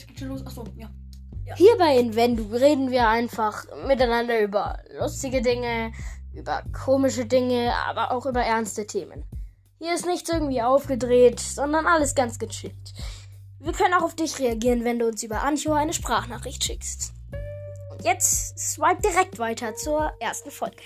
es geht schon los. Achso, ja. Hierbei in Invendu reden wir einfach miteinander über lustige Dinge, über komische Dinge, aber auch über ernste Themen. Hier ist nichts irgendwie aufgedreht, sondern alles ganz gechillt. Wir können auch auf dich reagieren, wenn du uns über Anjo eine Sprachnachricht schickst. Und jetzt swipe direkt weiter zur ersten Folge.